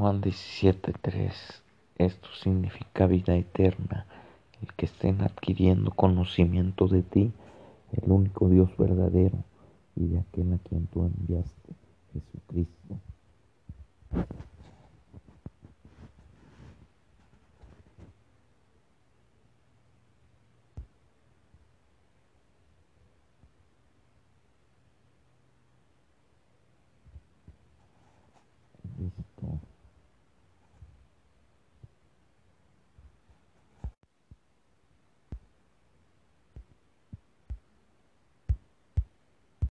Juan 17:3 Esto significa vida eterna, el que estén adquiriendo conocimiento de ti, el único Dios verdadero, y de aquel a quien tú enviaste,